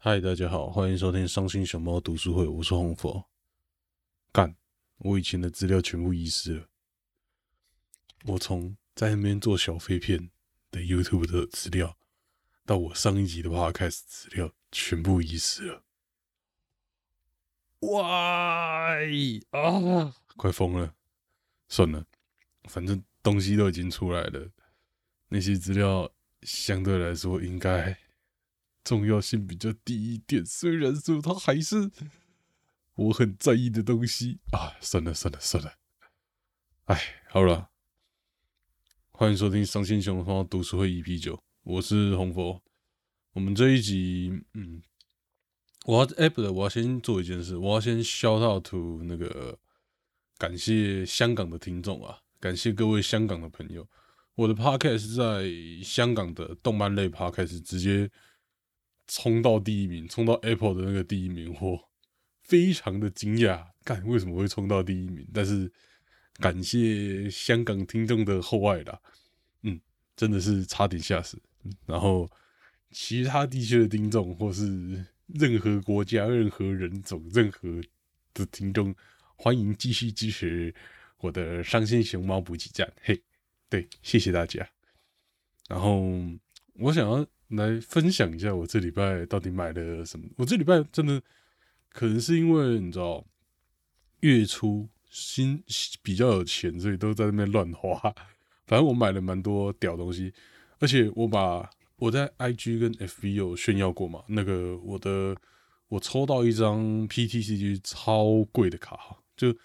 嗨，大家好，欢迎收听伤心熊猫读书会，我是红佛。干，我以前的资料全部遗失了。我从在那边做小废片的 YouTube 的资料，到我上一集的 Podcast 资料，全部遗失了。Why 啊，快疯了！算了，反正东西都已经出来了，那些资料相对来说应该重要性比较低一点。虽然说它还是我很在意的东西啊，算了算了算了。哎，好了，欢迎收听伤心熊猫读书会 EP 九，我是红佛。我们这一集，嗯，我要哎不对，我要先做一件事，我要先 shout out to 那个感谢香港的听众啊，感谢各位香港的朋友。我的 podcast 在香港的动漫类 podcast 直接冲到第一名，冲到 Apple 的那个第一名，我非常的惊讶，干为什么会冲到第一名？但是感谢香港听众的厚爱啦，嗯，真的是差点吓死。然后其他地区的听众，或是任何国家、任何人种、任何的听众，欢迎继续支持我的伤心熊猫补给站。嘿，对，谢谢大家。然后我想要来分享一下我这礼拜到底买了什么。我这礼拜真的可能是因为你知道月初新比较有钱，所以都在那边乱花。反正我买了蛮多屌东西，而且我把我在 IG 跟 FB 有炫耀过嘛，那个我的我抽到一张 PTCG 超贵的卡哈，就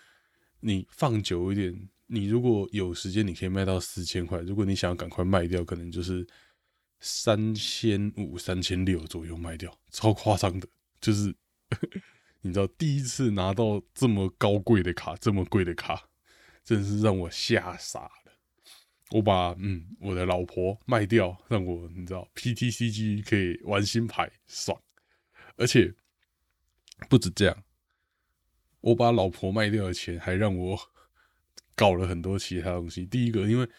你放久一点，你如果有时间，你可以卖到四千块。如果你想要赶快卖掉，可能就是三千五、三千六左右卖掉，超夸张的。就是 你知道，第一次拿到这么高贵的卡，这么贵的卡，真是让我吓傻了。我把嗯我的老婆卖掉，让我你知道 PTCG 可以玩新牌，爽。而且不止这样，我把老婆卖掉的钱，还让我搞了很多其他东西。第一个，因为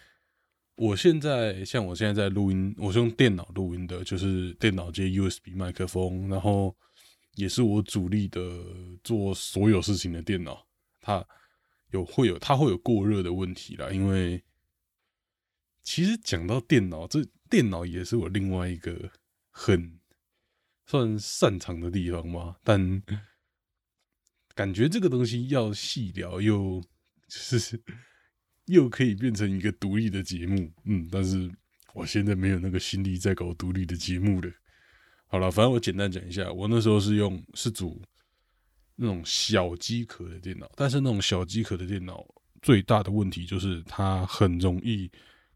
我现在像我现在在录音，我是用电脑录音的，就是电脑接 USB 麦克风，然后也是我主力的做所有事情的电脑。它有会有它会有过热的问题啦，因为其实讲到电脑，这电脑也是我另外一个很算擅长的地方嘛，但感觉这个东西要细聊，又就是又可以变成一个独立的节目，嗯，但是我现在没有那个心力在搞独立的节目了。好了，反正我简单讲一下，我那时候是用是组那种小机壳的电脑，但是那种小机壳的电脑最大的问题就是它很容易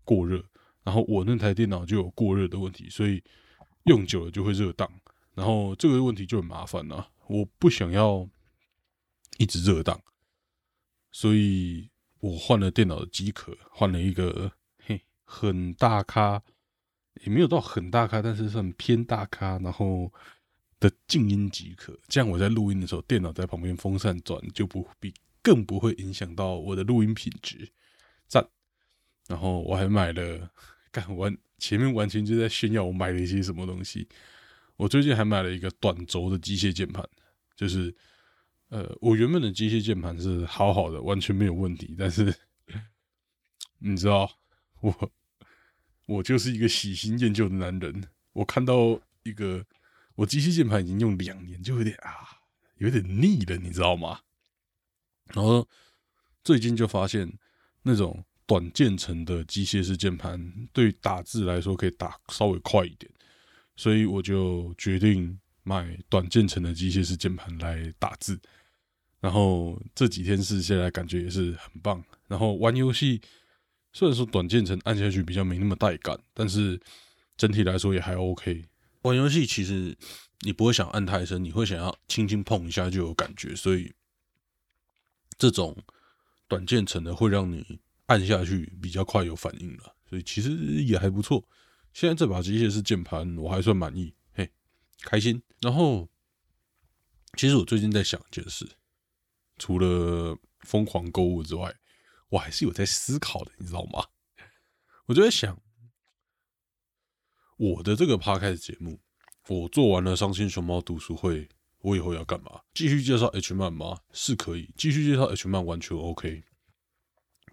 过热，然后我那台电脑就有过热的问题，所以用久了就会热档，然后这个问题就很麻烦了。我不想要一直热档，所以我换了电脑的机壳，换了一个嘿很大咖，也没有到很大咖，但是算偏大咖，然后的静音机壳，这样我在录音的时候，电脑在旁边风扇转，就不比更不会影响到我的录音品质。赞。然后我还买了，干完前面完全就在炫耀我买了一些什么东西。我最近还买了一个短轴的机械键盘，就是呃，我原本的机械键盘是好好的，完全没有问题。但是你知道，我我就是一个喜新厌旧的男人。我看到一个我机械键盘已经用两年，就有点啊，有点腻了，你知道吗？然后最近就发现那种短键程的机械式键盘，对打字来说可以打稍微快一点，所以我就决定买短键程的机械式键盘来打字。然后这几天试下来，感觉也是很棒。然后玩游戏，虽然说短键程按下去比较没那么带感，但是整体来说也还 OK。玩游戏其实你不会想按太深，你会想要轻轻碰一下就有感觉，所以这种短键程的会让你按下去比较快有反应了，所以其实也还不错。现在这把机械式键盘我还算满意，嘿，开心。然后其实我最近在想一件事。除了疯狂购物之外，我还是有在思考的，你知道吗？我就在想，我的这个 podcast 节目我做完了伤心熊猫读书会，我以后要干嘛？继续介绍 H 漫吗？是可以继续介绍 H 漫，完全 OK。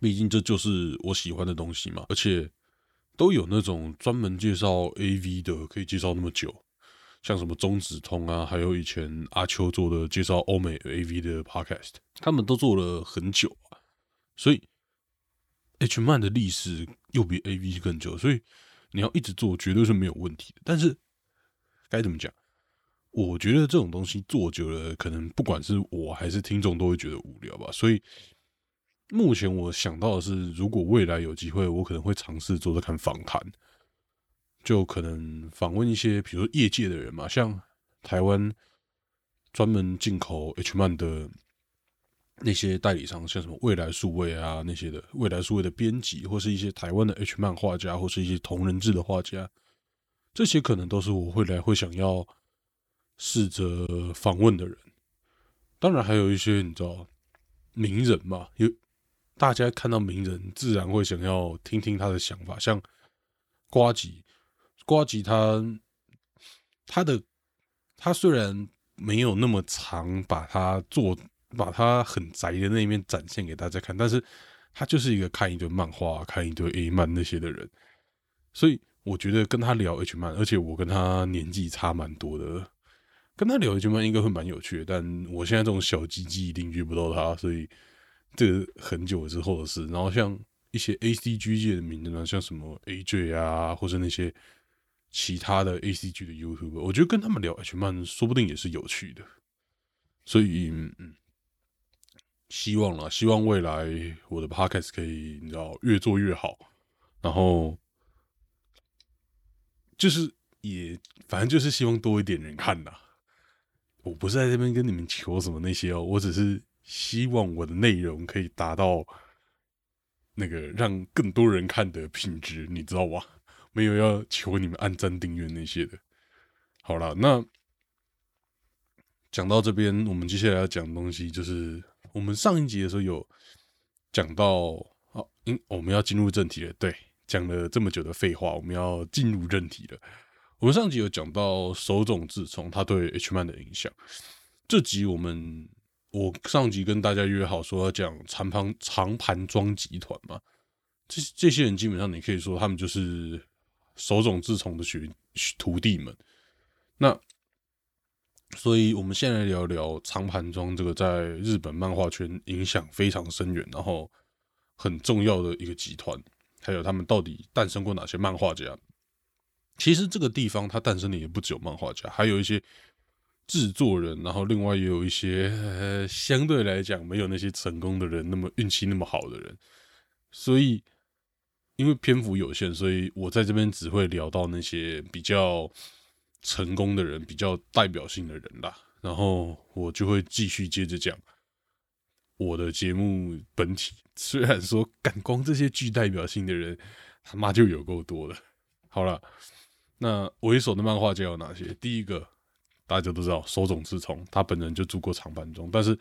毕竟这就是我喜欢的东西嘛，而且都有那种专门介绍 AV 的，可以介绍那么久，像什么中子通啊，还有以前阿秋做的介绍欧美 AV 的 Podcast，他们都做了很久啊，所以 H 漫的历史又比 AV 更久，所以你要一直做绝对是没有问题的。但是该怎么讲？我觉得这种东西做久了，可能不管是我还是听众都会觉得无聊吧，所以。目前我想到的是，如果未来有机会，我可能会尝试做做看访谈，就可能访问一些，比如说业界的人嘛，像台湾专门进口 H 漫的那些代理商，像什么未来数位啊那些的，未来数位的编辑，或是一些台湾的 H 漫画家，或是一些同人志的画家，这些可能都是我未来会想要试着访问的人。当然，还有一些你知道名人嘛，有。大家看到名人，自然会想要听听他的想法。像瓜吉，瓜吉他他的他虽然没有那么长，把他做把他很宅的那一面展现给大家看，但是他就是一个看一堆漫画、看一堆 A 漫那些的人。所以我觉得跟他聊 H 漫，而且我跟他年纪差蛮多的，跟他聊 H 漫应该会蛮有趣的。但我现在这种小鸡鸡一定遇不到他，所以。这很久之后的事，然后像一些 A C G 界的名字呢，像什么 A J 啊，或者那些其他的 A C G 的 YouTube，我觉得跟他们聊 H 漫，说不定也是有趣的。所以，嗯，希望啦，希望未来我的 Podcast 可以，你知道，越做越好。然后，就是也，反正就是希望多一点人看呐。我不是在这边跟你们求什么那些哦，我只是。希望我的内容可以达到那个让更多人看的品质，你知道吧？没有要求你们按赞订阅那些的。好了，那讲到这边，我们接下来要讲的东西就是我们上一集的时候有讲到，好，因，我们要进入正题了。对，讲了这么久的废话，我们要进入正题了。我们上集有讲到手冢治虫他对 H man 的影响，这集我们。我上集跟大家约好说要讲长盘长盘庄集团嘛，这这些人基本上你可以说他们就是手冢治虫的学徒弟们。那所以我们先来聊聊长盘庄这个在日本漫画圈影响非常深远，然后很重要的一个集团，还有他们到底诞生过哪些漫画家？其实这个地方它诞生的也不只有漫画家，还有一些。制作人，然后另外也有一些、相对来讲没有那些成功的人那么运气那么好的人，所以因为篇幅有限，所以我在这边只会聊到那些比较成功的人、比较代表性的人啦。然后我就会继续接着讲我的节目本体。虽然说感光这些具代表性的人他妈就有够多了。好了，那为首的漫画家有哪些？第一个。大家都知道，手冢治虫他本人就住过长坂中，但是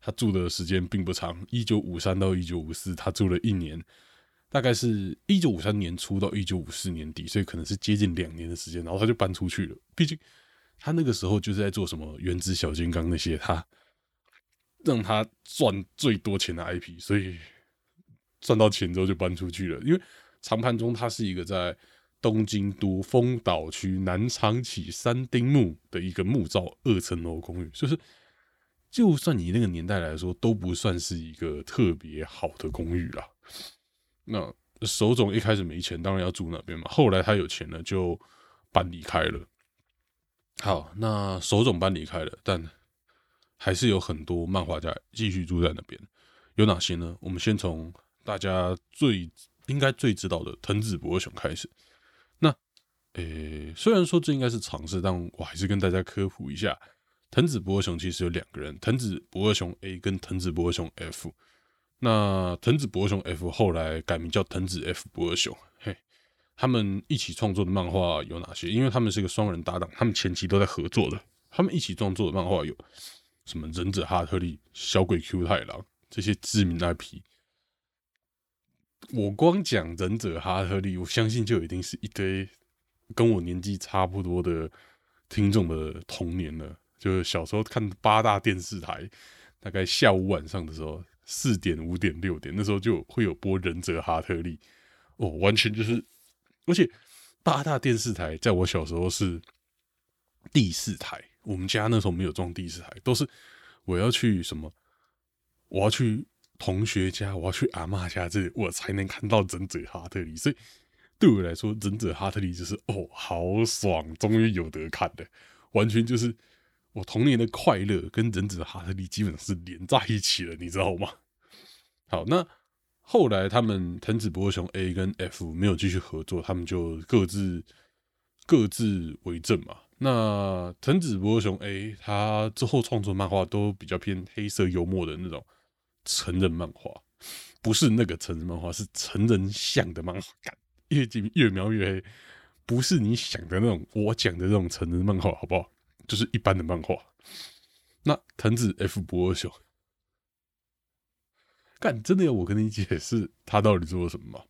他住的时间并不长，一九五三到一九五四，他住了一年，大概是一九五三年初到一九五四年底，所以可能是接近两年的时间，然后他就搬出去了。毕竟他那个时候就是在做什么原子小金刚那些，他让他赚最多钱的 IP，所以赚到钱之后就搬出去了。因为长盘中他是一个在。东京都丰岛区南昌崎三丁目的一个木造二层楼公寓，就是就算你那个年代来说，都不算是一个特别好的公寓了。那手冢一开始没钱，当然要住那边嘛。后来他有钱了，就搬离开了。好，那手冢搬离开了，但还是有很多漫画家继续住在那边。有哪些呢？我们先从大家最应该最知道的藤子不二雄开始。那诶，虽然说这应该是常识，但我还是跟大家科普一下，藤子不二雄其实有两个人，藤子不二雄 A 跟藤子不二雄 F。那藤子博雄 F 后来改名叫藤子 F 博雄，嘿，他们一起创作的漫画有哪些？因为他们是个双人搭档，他们前期都在合作的。他们一起创作的漫画有什么？忍者哈特利、小鬼 Q 太郎这些知名 IP。我光讲忍者哈特利，我相信就一定是一堆。跟我年纪差不多的听众的童年了。就是小时候看八大电视台，大概下午晚上的时候，四点、五点、六点，那时候就会有播《忍者哈特利》哦，完全就是，而且八大电视台在我小时候是第四台，我们家那时候没有装第四台，都是我要去什么，我要去同学家，我要去阿妈家这里，我才能看到《忍者哈特利》，所以对我来说，《忍者哈特利》就是哦，好爽，终于有得看的，完全就是。我童年的快乐跟忍者哈特利基本上是连在一起了，你知道吗？好，那后来他们藤子不二雄 A 跟 F 没有继续合作，他们就各自各自为政嘛。那藤子不二雄 A 他之后创作漫画都比较偏黑色幽默的那种成人漫画，不是那个成人漫画，是成人像的漫画，感越越描越黑，不是你想的那种我讲的这种成人漫画，好不好？就是一般的漫画，那藤子 F 不二雄，干真的要我跟你解释他到底做了什么吗？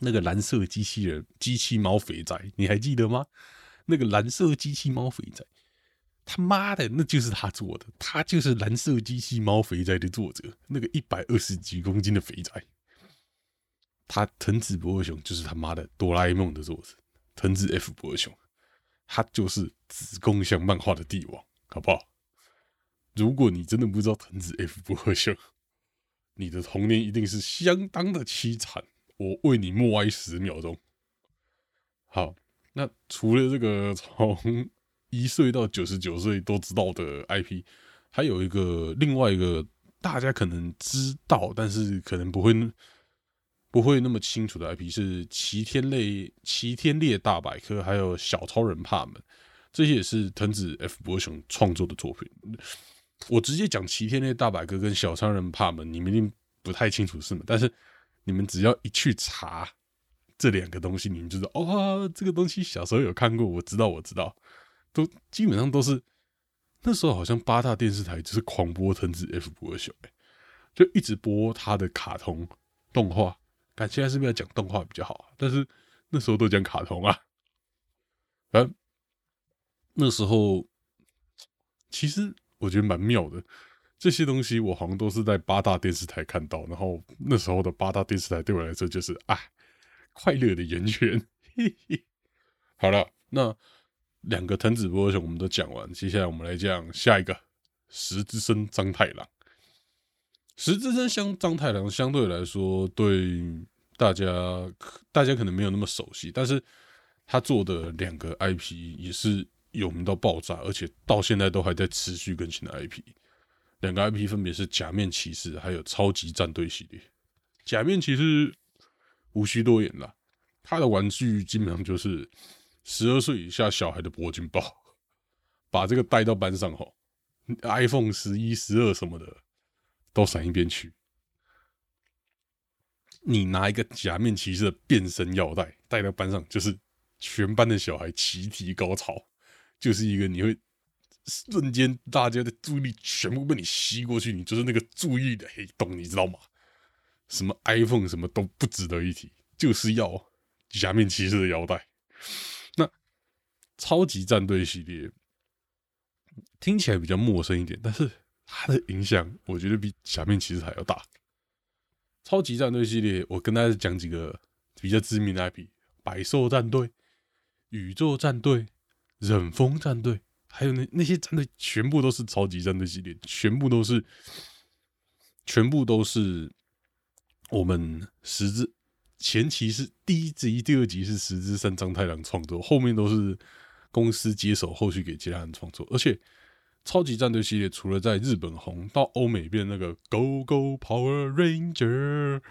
那个蓝色机器人机器猫肥仔，你还记得吗？那个蓝色机器猫肥仔，他妈的，那就是他做的，他就是蓝色机器猫肥仔的作者，那个一百二十几公斤的肥仔，他藤子不二雄就是他妈的哆啦 A 梦的作者，藤子 F 不二雄。他就是子宫像漫画的帝王，好不好？如果你真的不知道藤子 F 不二雄，你的童年一定是相当的凄惨。我为你默哀十秒钟。好，那除了这个从一岁到九十九岁都知道的 IP，还有一个另外一个大家可能知道，但是可能不会。不会那么清楚的 IP 是《齐天类齐天烈大百科》，还有《小超人帕门》，这些也是藤子 F 不二雄创作的作品。我直接讲《齐天烈大百科》跟《小超人帕门》，你们一定不太清楚是吗？但是你们只要一去查这两个东西，你们就知道哦，这个东西小时候有看过，我知道，我知道，都基本上都是那时候好像八大电视台就是狂播藤子 F 不二雄，就一直播他的卡通动画。看现在是不是要讲动画比较好？但是那时候都讲卡通啊。反正那时候其实我觉得蛮妙的，这些东西我好像都是在八大电视台看到。然后那时候的八大电视台对我来说就是啊，快乐的源泉。好了，那两个藤子不二雄我们都讲完，接下来我们来讲下一个十之森张太郎。石之森相张太郎相对来说对大家大家可能没有那么熟悉，但是他做的两个 IP 也是有名到爆炸，而且到现在都还在持续更新的 IP。两个 IP 分别是假面骑士还有超级战队系列。假面骑士无需多言了，他的玩具基本上就是十二岁以下小孩的铂金包，把这个带到班上吼，iPhone 十一、十二什么的。都闪一边去！你拿一个假面骑士的变身腰带带到班上，就是全班的小孩齐体高潮，就是一个你会瞬间大家的注意力全部被你吸过去，你就是那个注意的黑洞，你知道吗？什么 iPhone 什么都不值得一提，就是要假面骑士的腰带。那超级战队系列听起来比较陌生一点，但是。它的影响，我觉得比假面骑士还要大。超级战队系列，我跟大家讲几个比较知名的 IP：百兽战队、宇宙战队、忍风战队，还有那那些战队，全部都是超级战队系列，全部都是，全部都是我们十之前期是第一集、第二集是十之三张太郎创作，后面都是公司接手，后续给其他人创作，而且。超级战队系列除了在日本红，到欧美变那个 Go Go Power Ranger，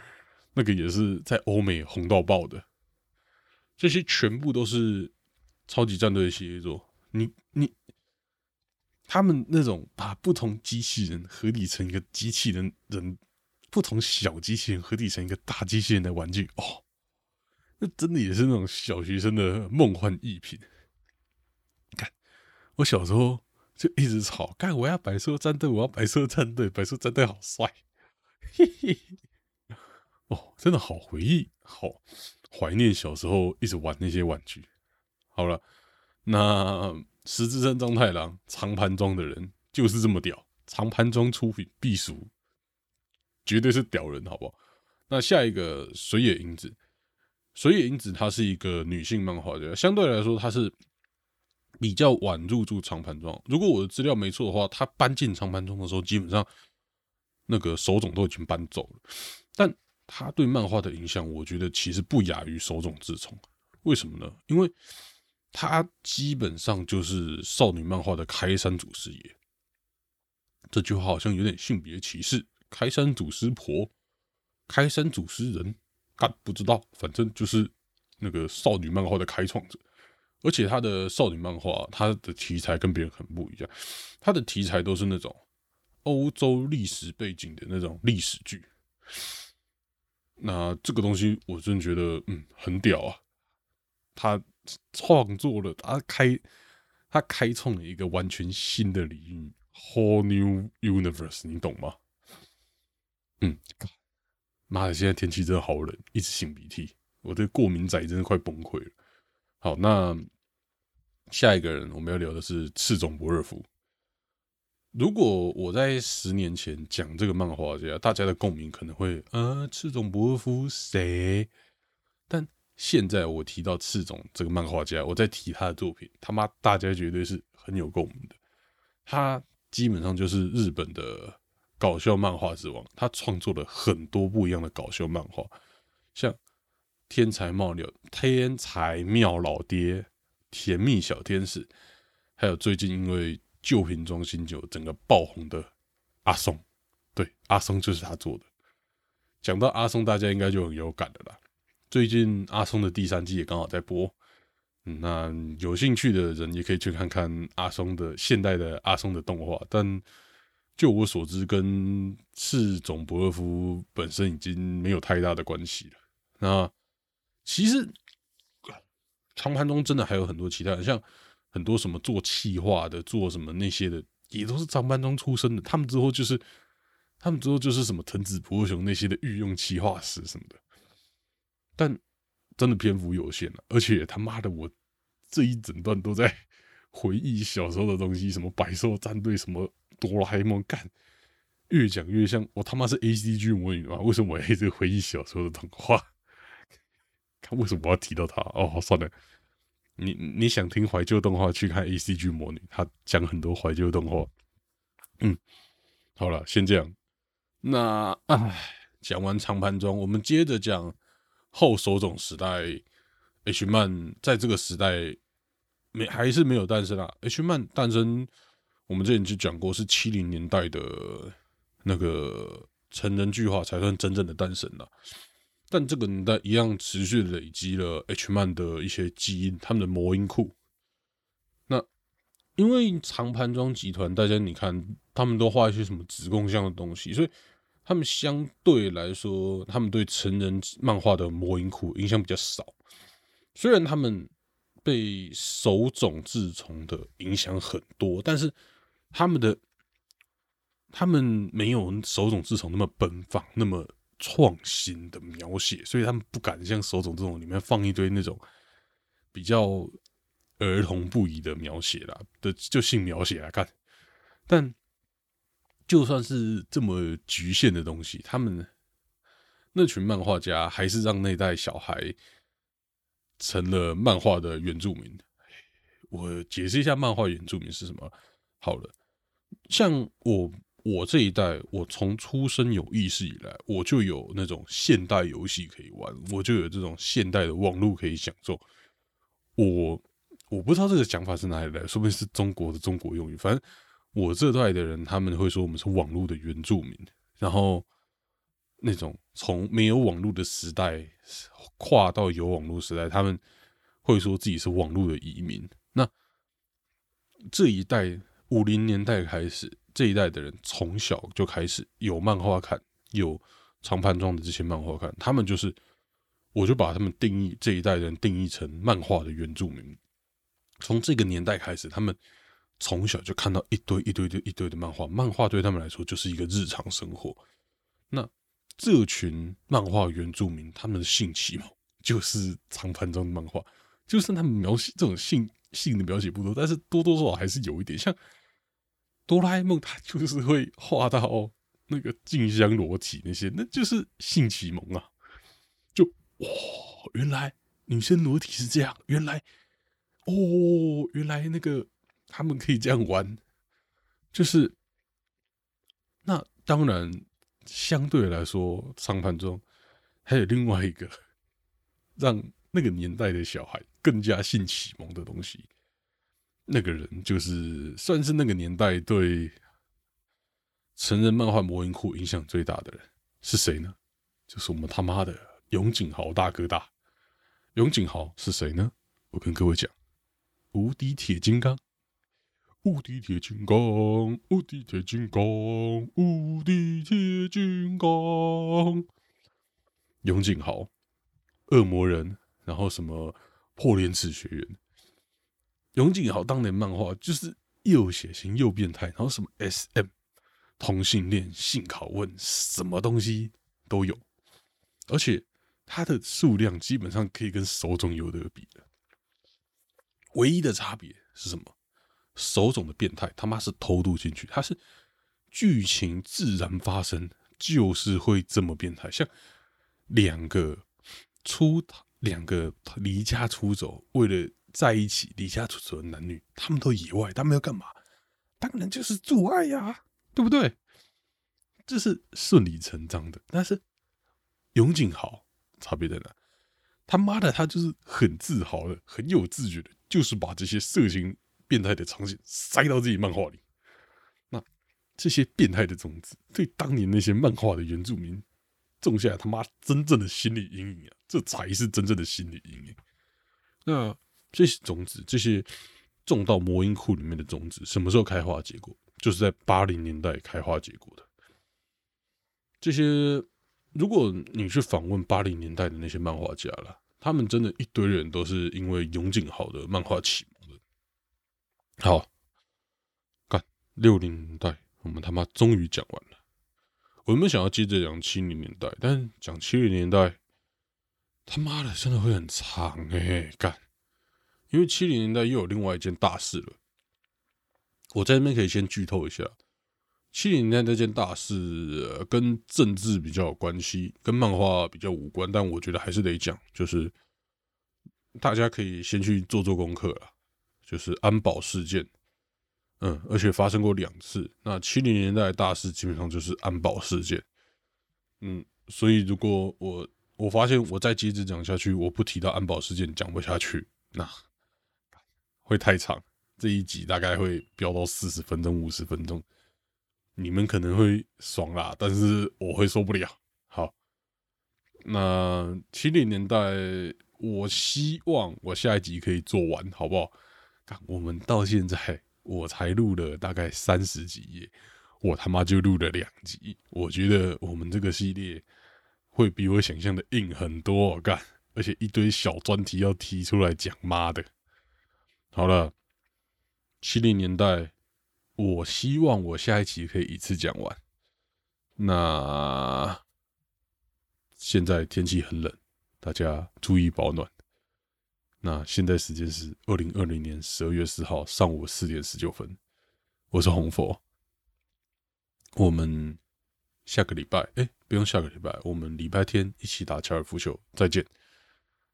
那个也是在欧美红到爆的。这些全部都是超级战队的系列作。你你，他们那种把不同机器人合体成一个机器人，人不同小机器人合体成一个大机器人的玩具，哦，那真的也是那种小学生的梦幻逸品。看，我小时候。就一直吵，干我要百色战队，我要百色战队，百色战队好帅，嘿嘿，哦，真的好回忆，好怀念小时候一直玩那些玩具。好了，那十字山张太郎长盘庄的人就是这么屌，长盘庄出品必属，绝对是屌人，好不好？那下一个水野英子，水野英子她是一个女性漫画家，相对来说她是比较晚入驻长盘庄。如果我的资料没错的话，他搬进长盘庄的时候，基本上那个手冢都已经搬走了。但他对漫画的影响，我觉得其实不亚于手冢治虫。为什么呢？因为他基本上就是少女漫画的开山祖师爷。这句话好像有点性别歧视，开山祖师婆。开山祖师人，干不知道，反正就是那个少女漫画的开创者。而且他的少女漫画，他的题材跟别人很不一样，他的题材都是那种欧洲历史背景的那种历史剧。那这个东西，我真觉得，嗯，很屌啊！他创作了，他开，他开创了一个完全新的领域，whole new universe，你懂吗？嗯。妈的！现在天气真的好冷，一直擤鼻涕，我的过敏仔真的快崩溃了。好，那下一个人我们要聊的是赤冢不二夫。如果我在十年前讲这个漫画家，大家的共鸣可能会啊，赤冢不二夫谁？但现在我提到赤冢这个漫画家，我在提他的作品，他妈大家绝对是很有共鸣的。他基本上就是日本的。搞笑漫画之王，他创作了很多不一样的搞笑漫画，像《天才妙鸟》《天才妙老爹》《甜蜜小天使》，还有最近因为旧瓶装新酒整个爆红的阿松，对，阿松就是他做的。讲到阿松，大家应该就很有感的啦。最近阿松的第三季也刚好在播，那有兴趣的人也可以去看看阿松的现代的阿松的动画，但。就我所知，跟赤冢不二夫本身已经没有太大的关系了。那其实长盘中真的还有很多其他人，像很多什么做气化的、做什么那些的，也都是长盘中出身的。他们之后就是，他们之后就是什么藤子不二雄那些的御用气化师什么的。但真的篇幅有限了，而且他妈的，我这一整段都在回忆小时候的东西，什么百兽战队什么。哆啦 A 梦干，越讲越像我他妈是 A C G 魔女啊？为什么我一直回忆小时候的动画？看为什么我要提到他？哦，算了，你你想听怀旧动画，去看 A C G 魔女，他讲很多怀旧动画。嗯，好了，先这样。那唉，讲完长盘中，我们接着讲后手冢时代。H 漫在这个时代没还是没有诞生啊？H 漫诞生。我们之前就讲过，是七零年代的那个成人剧化才算真正的诞生了。但这个年代一样持续累积了 H 漫的一些基因，他们的魔音库。那因为长盘庄集团，大家你看，他们都画一些什么子贡像的东西，所以他们相对来说，他们对成人漫画的魔音库影响比较少。虽然他们被手冢治虫的影响很多，但是。他们的他们没有手冢治虫那么奔放、那么创新的描写，所以他们不敢像手冢这种里面放一堆那种比较儿童不宜的描写啦的就性描写来看。但就算是这么局限的东西，他们那群漫画家还是让那代小孩成了漫画的原住民。我解释一下，漫画原住民是什么？好了。像我我这一代，我从出生有意识以来，我就有那种现代游戏可以玩，我就有这种现代的网络可以享受。我我不知道这个讲法是哪里来，说不定是中国的中国用语。反正我这代的人，他们会说我们是网络的原住民。然后那种从没有网络的时代跨到有网络时代，他们会说自己是网络的移民。那这一代。五零年代开始，这一代的人从小就开始有漫画看，有长盘庄的这些漫画看。他们就是，我就把他们定义这一代人定义成漫画的原住民。从这个年代开始，他们从小就看到一堆一堆的一堆的漫画，漫画对他们来说就是一个日常生活。那这群漫画原住民，他们的性启蒙就是长盘庄的漫画，就算他们描写这种性。性的描写不多，但是多多少少还是有一点像哆啦 A 梦，它就是会画到那个静香裸体那些，那就是性启蒙啊！就哇，原来女生裸体是这样，原来哦，原来那个他们可以这样玩，就是那当然相对来说，上盘中还有另外一个让那个年代的小孩更加性启蒙的东西。那个人就是算是那个年代对成人漫画魔音库影响最大的人是谁呢？就是我们他妈的永井豪大哥大。永井豪是谁呢？我跟各位讲，无敌铁金刚，无敌铁金刚，无敌铁金刚，无敌铁金刚。永井豪，恶魔人，然后什么破莲池学员。永井豪当年漫画就是又血腥又变态，然后什么 S.M. 同性恋、性拷问，什么东西都有，而且它的数量基本上可以跟手冢有得比的。唯一的差别是什么？手冢的变态他妈是偷渡进去，他是剧情自然发生，就是会这么变态。像两个出两个离家出走，为了。在一起离家出走的男女，他们都野外，他们要干嘛？当然就是做爱呀，对不对？这是顺理成章的。但是永井豪差别在哪？他妈的，他就是很自豪的，很有自觉的，就是把这些色情变态的场景塞到自己漫画里。那这些变态的种子，对当年那些漫画的原住民种下他妈真正的心理阴影啊！这才是真正的心理阴影。那。这些种子，这些种到魔音库里面的种子，什么时候开花结果？就是在八零年代开花结果的。这些，如果你去访问八零年代的那些漫画家了，他们真的一堆人都是因为永井豪的漫画启蒙的。好，干六零年代，我们他妈终于讲完了。我原本想要接着讲七零年代，但讲七零年代，他妈的真的会很长哎，干。因为七零年代又有另外一件大事了，我在这边可以先剧透一下，七零年代那件大事跟政治比较有关系，跟漫画比较无关，但我觉得还是得讲，就是大家可以先去做做功课了，就是安保事件，嗯，而且发生过两次。那七零年代大事基本上就是安保事件，嗯，所以如果我我发现我再接着讲下去，我不提到安保事件讲不下去，那。会太长，这一集大概会飙到四十分钟、五十分钟，你们可能会爽啦，但是我会受不了。好，那七零年代，我希望我下一集可以做完，好不好？看我们到现在，我才录了大概三十几页，我他妈就录了两集，我觉得我们这个系列会比我想象的硬很多，干，而且一堆小专题要提出来讲，妈的！好了，七零年代，我希望我下一集可以一次讲完。那现在天气很冷，大家注意保暖。那现在时间是二零二零年十二月四号上午四点十九分，我是红佛。我们下个礼拜，哎，不用下个礼拜，我们礼拜天一起打高尔夫球，再见。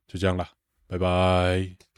就这样了，拜拜。